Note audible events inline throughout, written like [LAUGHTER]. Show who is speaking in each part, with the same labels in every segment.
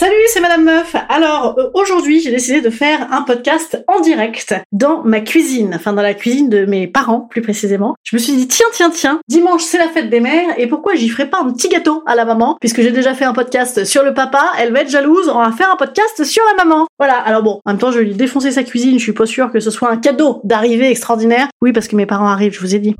Speaker 1: Salut, c'est Madame Meuf. Alors euh, aujourd'hui, j'ai décidé de faire un podcast en direct dans ma cuisine, enfin dans la cuisine de mes parents plus précisément. Je me suis dit tiens tiens tiens, dimanche c'est la fête des mères et pourquoi j'y ferais pas un petit gâteau à la maman puisque j'ai déjà fait un podcast sur le papa, elle va être jalouse, on va faire un podcast sur la maman. Voilà. Alors bon, en même temps, je vais lui défoncer sa cuisine, je suis pas sûre que ce soit un cadeau d'arrivée extraordinaire. Oui, parce que mes parents arrivent, je vous ai dit.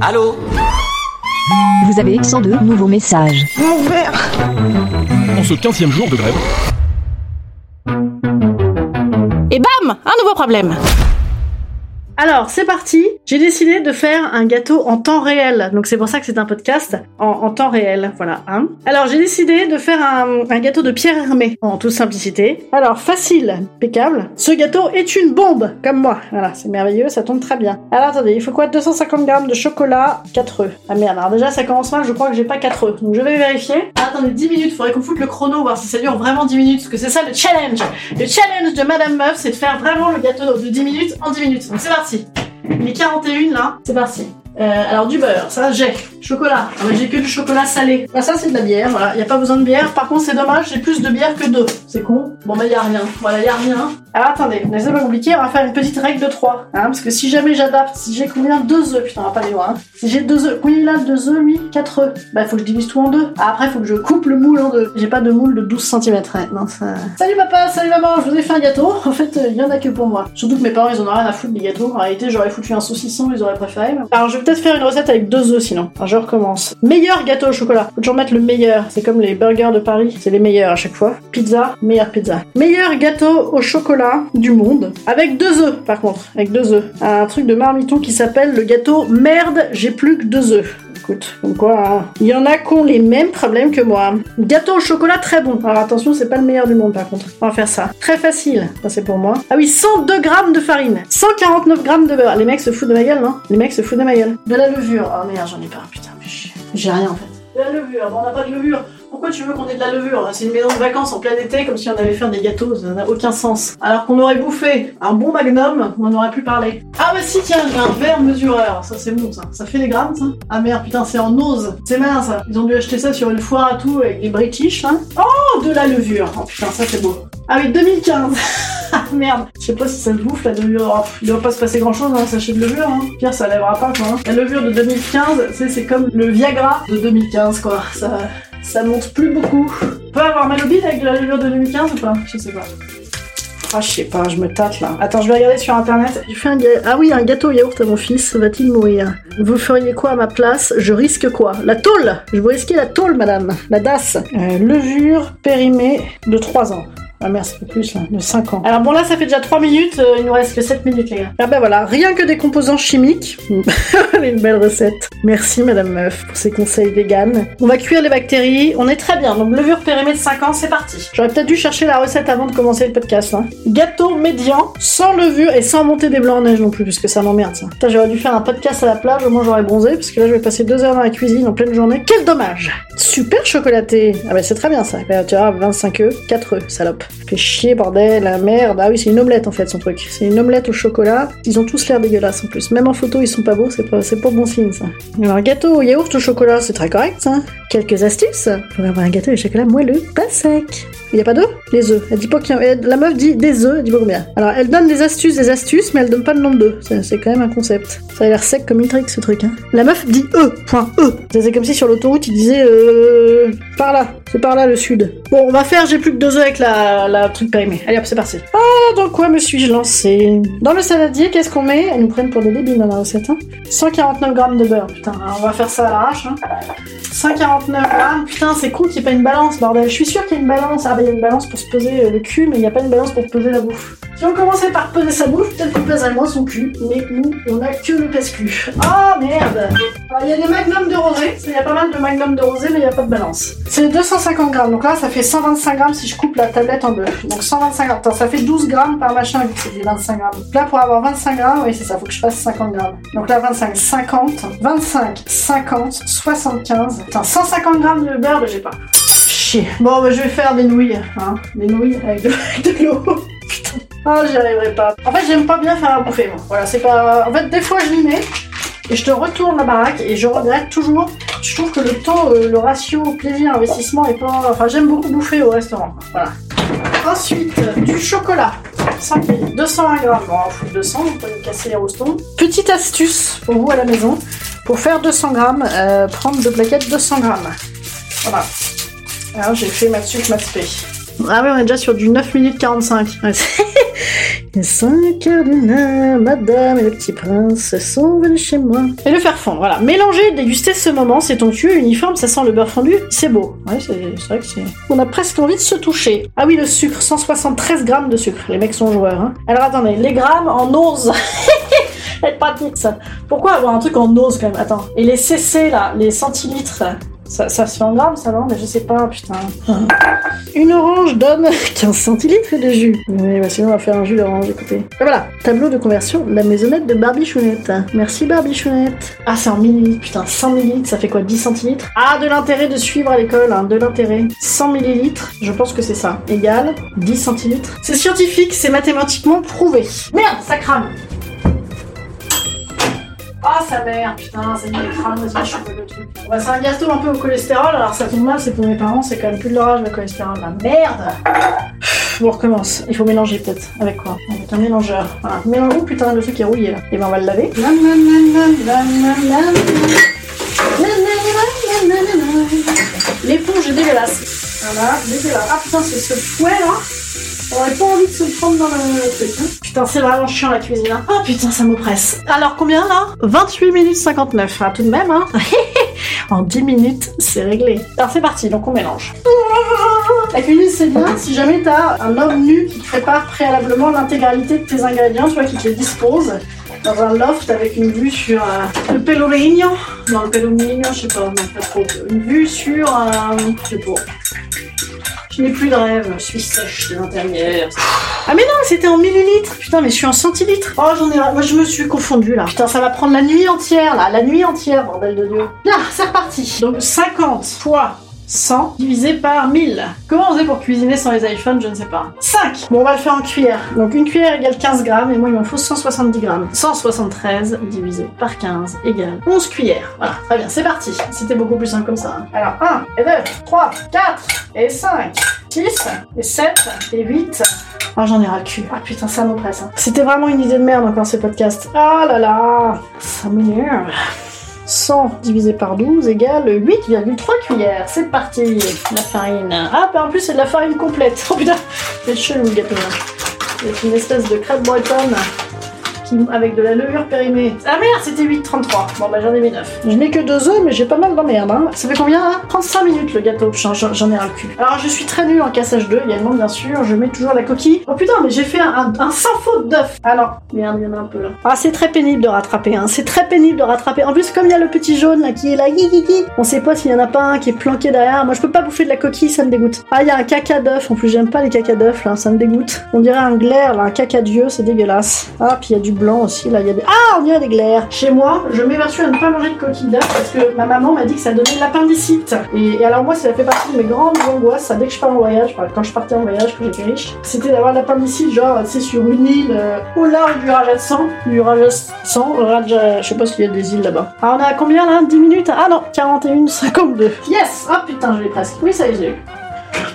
Speaker 2: Allô?
Speaker 3: Vous avez 102 nouveaux messages.
Speaker 4: En ce 15e jour de grève,
Speaker 1: Et bam! Un nouveau problème alors, c'est parti. J'ai décidé de faire un gâteau en temps réel. Donc, c'est pour ça que c'est un podcast en, temps réel. Voilà. Hein. Alors, j'ai décidé de faire un, gâteau de Pierre Hermé, en toute simplicité. Alors, facile, impeccable. Ce gâteau est une bombe, comme moi. Voilà, c'est merveilleux, ça tombe très bien. Alors, attendez, il faut quoi? 250 grammes de chocolat, 4 œufs. Ah merde, alors déjà, ça commence mal, je crois que j'ai pas 4 œufs. Donc, je vais vérifier. Ah, attendez, 10 minutes, faudrait qu'on foute le chrono, voir si ça dure vraiment 10 minutes. Parce que c'est ça le challenge. Le challenge de Madame Meuf, c'est de faire vraiment le gâteau de 10 minutes en 10 minutes. Donc, c'est parti. Il est 41 là, c'est parti. Euh, alors du beurre, ça j'ai. Chocolat, ah bah, j'ai que du chocolat salé. Bah ça c'est de la bière, voilà, y a pas besoin de bière. Par contre c'est dommage, j'ai plus de bière que d'eau. C'est con. Bon bah y a rien, voilà y a rien. Alors attendez, mais c'est pas compliqué, on va faire une petite règle de 3. Hein, parce que si jamais j'adapte, si j'ai combien 2 œufs, putain on va pas aller loin. Hein. Si j'ai 2 œufs, il a 2 œufs lui? 4 œufs. Bah faut que je divise tout en deux. Ah, après faut que je coupe le moule en deux. J'ai pas de moule de 12 cm. non, ça... Salut papa, salut maman, je vous ai fait un gâteau. En fait, il y en a que pour moi. Surtout que mes parents ils en ont rien à foutre des gâteaux. En réalité j'aurais foutu un saucisson, ils auraient préféré. Alors je vais peut-être faire une recette avec deux œufs sinon. Je recommence. Meilleur gâteau au chocolat. Faut toujours mettre le meilleur. C'est comme les burgers de Paris. C'est les meilleurs à chaque fois. Pizza, meilleure pizza. Meilleur gâteau au chocolat du monde. Avec deux œufs par contre. Avec deux œufs. Un truc de marmiton qui s'appelle le gâteau merde, j'ai plus que deux œufs. Écoute, comme quoi, hein. il y en a qui ont les mêmes problèmes que moi. Gâteau au chocolat très bon. Alors attention, c'est pas le meilleur du monde par contre. On va faire ça. Très facile. Ça c'est pour moi. Ah oui, 102 grammes de farine. 149 grammes de beurre. Les mecs se foutent de ma gueule, non? Les mecs se foutent de ma gueule. De la levure. Oh merde, j'en ai pas. Putain. J'ai rien en fait. De la levure. On n'a pas de levure. Pourquoi tu veux qu'on ait de la levure C'est une maison de vacances en plein été, comme si on avait fait des gâteaux, ça n'a aucun sens. Alors qu'on aurait bouffé un bon magnum, on aurait pu parler. Ah bah si, tiens, j'ai un verre mesureur, ça c'est bon ça. Ça fait les grammes ça Ah merde, putain, c'est en ose. C'est malin ça. Ils ont dû acheter ça sur une foire à tout avec des British, hein. Oh, de la levure. Oh putain, ça c'est beau. Ah oui, 2015 Ah merde, je sais pas si ça se bouffe la levure. Oh, il doit pas se passer grand chose dans un sachet de levure. Hein. Pire, ça lèvera pas quoi. hein. La levure de 2015, c'est comme le Viagra de 2015 quoi. Ça, ça monte plus beaucoup. On peut avoir mal au bide avec la levure de 2015 ou pas? Je sais pas. Ah, je sais pas, je me tâte là. Attends, je vais regarder sur internet. J'ai fait un Ah oui, un gâteau au yaourt à mon fils. Va-t-il mourir? Vous feriez quoi à ma place? Je risque quoi? La tôle Je vous risquez la tôle, madame. La DAS. Euh, levure périmée de 3 ans. Ah merde, fait plus là, de 5 ans. Alors bon là ça fait déjà 3 minutes, euh, il nous reste que 7 minutes les gars. Ah bah voilà, rien que des composants chimiques. [LAUGHS] une belle recette. Merci Madame Meuf pour ces conseils véganes. On va cuire les bactéries, on est très bien. Donc levure périmée de 5 ans, c'est parti. J'aurais peut-être dû chercher la recette avant de commencer le podcast. Hein. Gâteau médian, sans levure et sans monter des blancs en neige non plus, parce que ça m'emmerde ça. Putain, j'aurais dû faire un podcast à la plage, au moins j'aurais bronzé, parce que là je vais passer 2 heures dans la cuisine en pleine journée. Quel dommage Super chocolaté Ah bah c'est très bien ça. Bah, tu vois, 25 œufs, 4 œufs, salope. Fait chier, bordel, la merde. Ah oui, c'est une omelette en fait son truc. C'est une omelette au chocolat. Ils ont tous l'air dégueulasses en plus. Même en photo, ils sont pas beaux, c'est pas, pas bon signe ça. Alors, gâteau au yaourt au chocolat, c'est très correct ça. Quelques astuces pour avoir un gâteau au chocolat moelleux, pas sec. Il y a pas d'œufs Les œufs. Elle dit pas qu'il a- La meuf dit des œufs, elle dit pas combien. Alors elle donne des astuces, des astuces, mais elle donne pas le nombre d'œufs. C'est quand même un concept. Ça a l'air sec comme une trick ce truc. Hein. La meuf dit E, point E. C'est comme si sur l'autoroute il disait euh, par là. C'est par là le sud. Bon, on va faire, j'ai plus que deux œufs avec la, la truc périmée. Allez hop, c'est parti. Ah, dans quoi me suis-je lancé? Dans le saladier, qu'est-ce qu'on met? Elles nous prennent pour des débiles dans la recette. Hein 149 grammes de beurre, putain, on va faire ça à l'arrache. Hein. 149 grammes, putain, c'est con qu'il n'y ait pas une balance, bordel. Je suis sûre qu'il y a une balance. Ah, bah, il y a une balance pour se peser le cul, mais il n'y a pas une balance pour peser la bouffe. Si on commençait par peser sa bouffe, peut-être qu'on pèserait moins son cul, mais nous, on a que le pèse-cul. Ah, merde Alors, Il y a des magnums de rosé, il y a pas mal de magnums de rosé, mais il n'y a pas de balance. C'est 250 grammes, donc là, ça fait 125 grammes si je coupe la tablette en deux. Donc 125 grammes, Attends, ça fait 12 grammes par machin, c'est des 25 grammes. Là, pour avoir 25 grammes, oui, c'est ça, faut que je fasse 50 grammes. Donc là, 25, 50, 25, 50, 75. Putain, 150 grammes de beurre, j'ai pas. Chier. Bon, bah, je vais faire des nouilles, hein. Des nouilles avec de, [LAUGHS] de l'eau. Putain. Ah, j'y arriverai pas. En fait, j'aime pas bien faire à bouffer, moi. Voilà, c'est pas. En fait, des fois, je m'y mets. Et je te retourne la baraque et je regrette toujours. Je trouve que le taux, euh, le ratio plaisir-investissement est pas. Enfin, j'aime beaucoup bouffer au restaurant. Voilà. Ensuite, du chocolat. 5 ml, 220 grammes. Bon, on fout 200, on peut nous casser les rostons. Petite astuce pour vous à la maison. Pour faire 200 grammes, euh, prendre deux plaquettes 200 grammes. Voilà. Alors, j'ai fait maths sup, maths spé. Ah oui, on est déjà sur du 9 minutes 45. Ouais, [LAUGHS] Les 5 heures madame et le petit prince sont venus chez moi. Et le faire fondre, voilà. Mélanger, déguster ce moment, c'est onctueux, uniforme, ça sent le beurre fondu, c'est beau. Ouais, c'est c'est vrai que c'est... On a presque envie de se toucher. Ah oui, le sucre, 173 grammes de sucre. Les mecs sont joueurs, hein. Alors attendez, les grammes en ose. [LAUGHS] être pratique ça. Pourquoi avoir un truc en ose quand même? Attends. Et les CC là, les centilitres, ça, ça se fait en grammes ça non Mais je sais pas, putain. [LAUGHS] Une orange donne [LAUGHS] 15 centilitres de jus. Mais bah, sinon on va faire un jus d'orange, écoutez. Et voilà, tableau de conversion, la maisonnette de Barbichounette. Merci Barbichounette. Ah c'est en millilitres, putain, 100 millilitres, ça fait quoi 10 centilitres? Ah de l'intérêt de suivre à l'école, hein, de l'intérêt. 100 millilitres, je pense que c'est ça, égale 10 centilitres. C'est scientifique, c'est mathématiquement prouvé. Merde, ça crame ah, sa mère, putain, ça est, crame, vas-y, je le truc. Bah, c'est un gâteau un peu au cholestérol, alors ça tombe mal, c'est pour mes parents, c'est quand même plus de leur âge le cholestérol. La merde on recommence. Il faut mélanger peut-être. Avec quoi Avec un mélangeur. Voilà. Mélange. Oh putain, le truc est rouillé là. Et ben on va le laver. La, la, la, la, la, la, la. La, la, la, la, la, la. L'éponge est dégueulasse. Voilà, dégueulasse. Ah putain, c'est ce fouet là on aurait pas envie de se prendre dans le truc. Hein. Putain, c'est vraiment chiant la cuisine. Hein. Ah putain, ça m'oppresse. Alors combien là? 28 minutes 59. Ah, tout de même, hein. [LAUGHS] en 10 minutes, c'est réglé. Alors c'est parti, donc on mélange. La cuisine, c'est bien si jamais t'as un homme nu qui te prépare préalablement l'intégralité de tes ingrédients, tu vois, qui te les dispose dans un loft avec une vue sur euh, le Pelorigno. Non, le Pelorigno, je sais pas, non, pas trop. Une vue sur, euh, je sais pas. Je n'ai plus de rêve, je suis sèche de l'intérieur. Ah mais non, c'était en millilitres. Putain, mais je suis en centilitres. Oh, j'en ai... Moi, je me suis confondue, là. Putain, ça va prendre la nuit entière, là. La nuit entière, bordel de Dieu. Là, c'est reparti. Donc, 50 fois 100 divisé par 1000. Comment on faisait pour cuisiner sans les iPhones Je ne sais pas. 5 Bon, on va le faire en cuillère. Donc, une cuillère égale 15 grammes, et moi, il m'en faut 170 grammes. 173 divisé par 15 égale 11 cuillères. Voilà, très bien, c'est parti. C'était beaucoup plus simple comme ça. hein. Alors, 1 et 2, 3, 4 et 5, 6 et 7 et 8. Oh, j'en ai ras le cul. Ah putain, ça m'oppresse. hein. C'était vraiment une idée de merde encore ce podcast. Ah là là, ça m'énerve. 100 divisé par 12 égale 8,3 cuillères. C'est parti. La farine. Ah, bah en plus, c'est de la farine complète. [LAUGHS] Oh putain, c'est chelou le gâteau. là. C'est une espèce de crêpe bretonne qui, avec de la levure périmée. Ah merde, c'était 8,33. Bon, bah j'en ai mis 9. Je n'ai que deux œufs, mais j'ai pas mal d'emmerde. Hein. Ça fait combien là 35 minutes le gâteau. J'en ai ras le cul. Alors, je suis très nulle en cassage d'œufs également, bien sûr. Je mets toujours la coquille. Oh putain, mais j'ai fait un, un- un sans faute d'œuf. Non, merde, il y en a un peu là. Ah, c'est très pénible de rattraper. Hein. C'est très pénible de rattraper. En plus, comme il y a le petit jaune là qui est là, hi, hi, hi, on sait pas s'il y en a pas un qui est planqué derrière. Moi, je peux pas bouffer de la coquille, ça me dégoûte. Ah, il y a un caca d'œuf. En plus, j'aime pas les caca d'œuf là, ça me dégoûte. On dirait un glaire là, un caca d'yeux, c'est dégueulasse. Ah, puis il y a du blanc aussi là. Il y a des... Ah, on dirait des glaires. Chez moi, je m'évertue à ne pas manger de coquille d'œuf parce que ma maman m'a dit que ça donnait de l'appendicite. Et, et alors moi, ça fait partie de mes grandes angoisses. Dès que je pars en voyage, quand je partais en voyage, quand j'étais riche, c'était d'avoir l'appendicite, genre, sais, sur une île euh, au large du Rajasthan, du Rajasthan, Raja, je sais pas s'il y a des îles là-bas. Alors on à combien là? 10 minutes? Ah non, 41, 52. Yes Ah putain, je l'ai presque. Oui, ça y est, j'ai eu.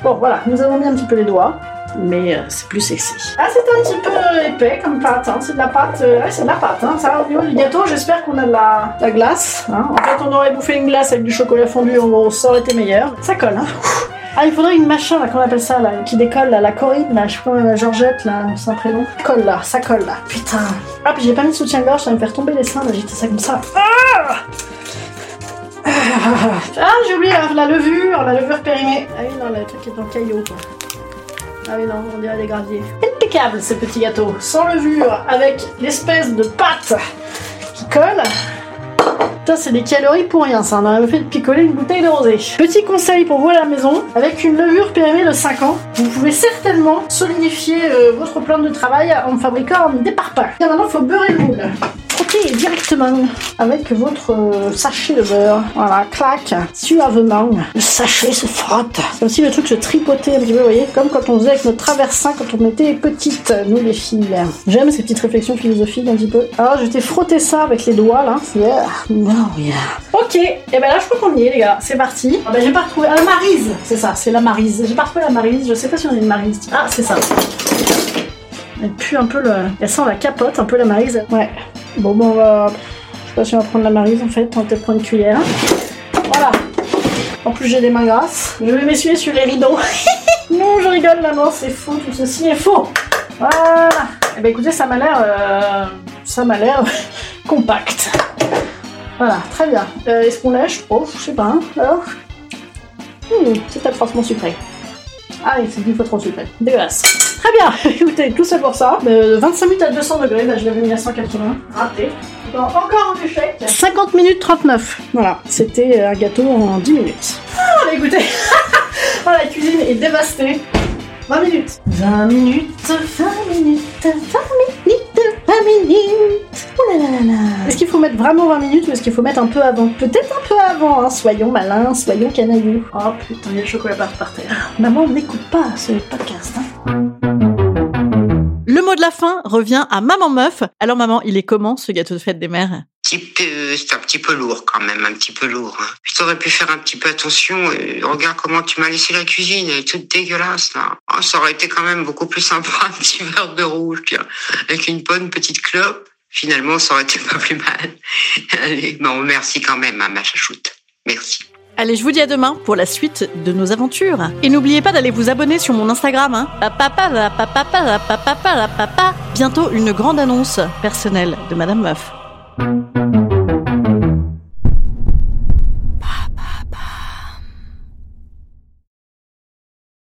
Speaker 1: Bon, voilà, nous avons mis un petit peu les doigts mais euh, c'est plus sexy. Ah, c'est un petit peu épais comme pâte, hein. c'est de la pâte, euh, ouais, c'est de la pâte. Hein. Ça, du gâteau, j'espère qu'on a de la, la glace. Hein. En fait, on aurait bouffé une glace avec du chocolat fondu, gros, ça aurait été meilleur. Ça colle, hein. Ah, il faudrait une machin, là, qu'on appelle ça, là, qui décolle, là, la Corinne, là, je sais pas, la Georgette, là, c'est un prénom. Colle, là, ça colle, là. Putain. Ah, puis j'ai pas mis de soutien-gorge, ça va me faire tomber les seins, là, j'étais ça comme ça. Ah ah, j'ai oublié la, levure, la levure périmée. Ah oui, non, le truc est dans le caillou, quoi. Ah oui, non, on dirait des graviers. Impeccable, ce petit gâteau. Sans levure, avec l'espèce de pâte qui colle. Putain, c'est des calories pour rien, ça. On aurait fait de picoler une bouteille de rosé. Petit conseil pour vous à la maison, avec une levure périmée de 5 ans, vous pouvez certainement solidifier euh, votre plan de travail en fabriquant des parpaings. Et maintenant, il faut beurrer le moule directement avec votre euh, sachet de beurre. Voilà, clac, suavement. Le sachet se frotte. C'est aussi le truc se tripoter un petit peu, voyez, comme quand on faisait avec notre traversin quand on était petites, nous les filles. J'aime ces petites réflexions philosophiques un petit peu. Alors, je t'ai frotté ça avec les doigts là. Yeah. yeah. Ok, et ben là, je crois qu'on y est, les gars. C'est parti. Ah ben, j'ai pas retrouvé. Ah, la marise C'est ça, c'est la marise. J'ai pas retrouvé la marise. Je sais pas si on a une marise. Ah, c'est ça. Elle pue un peu le. Elle sent la capote, un peu la marise. Ouais. Bon, bon, on va. Je sais pas si on va prendre la marise en fait. On va peut-être prendre une cuillère. Voilà. En plus, j'ai des mains grasses. Je vais m'essuyer sur les rideaux. [LAUGHS] non, je rigole, maman, c'est faux. Tout ceci est faux. Voilà. Eh ben écoutez, ça m'a l'air. Euh, ça m'a l'air [LAUGHS] compact. Voilà, très bien. Euh, est-ce qu'on lèche? Oh, je sais pas. Hein. Alors? Hmm, C'est atrocement sucré. Ah oui, c'est une fois trop sucré. Dégueulasse. Très bien, [LAUGHS] écoutez, tout ça pour ça. 25 euh, minutes à 200 degrés, bah, je l'avais mis à 180. Raté. encore un échec. 50 minutes 39. Voilà, c'était un gâteau en 10 minutes. Ah, bah, écoutez, [LAUGHS] oh, la cuisine est dévastée. 20 minutes. 20 minutes, 20 minutes, 20 minutes, 20 minutes. Oh là là là là. Est-ce qu'il faut mettre vraiment 20 minutes ou est-ce qu'il faut mettre un peu avant? Peut-être un peu avant, hein. soyons malins, soyons canailleux. Oh putain, il y a le chocolat par terre. Maman n'écoute pas ce podcast. Hein. Le mot de la fin revient à Maman Meuf. Alors maman, il est comment ce gâteau de fête des mères?
Speaker 5: C'est un petit peu lourd quand même, un petit peu lourd. Hein. Tu aurais pu faire un petit peu attention. regarde comment tu m'as laissé la cuisine, elle est toute dégueulasse là. Oh, ça aurait été quand même beaucoup plus sympa un petit verre de rouge, avec une bonne petite clope. Finalement, ça aurait été pas plus mal. Allez, bon, merci quand même, hein, ma chachoute. Merci.
Speaker 1: Allez, je vous dis à demain pour la suite de nos aventures. Et n'oubliez pas d'aller vous abonner sur mon Instagram. Hein. Bientôt une grande annonce personnelle de Madame Meuf. Thank you.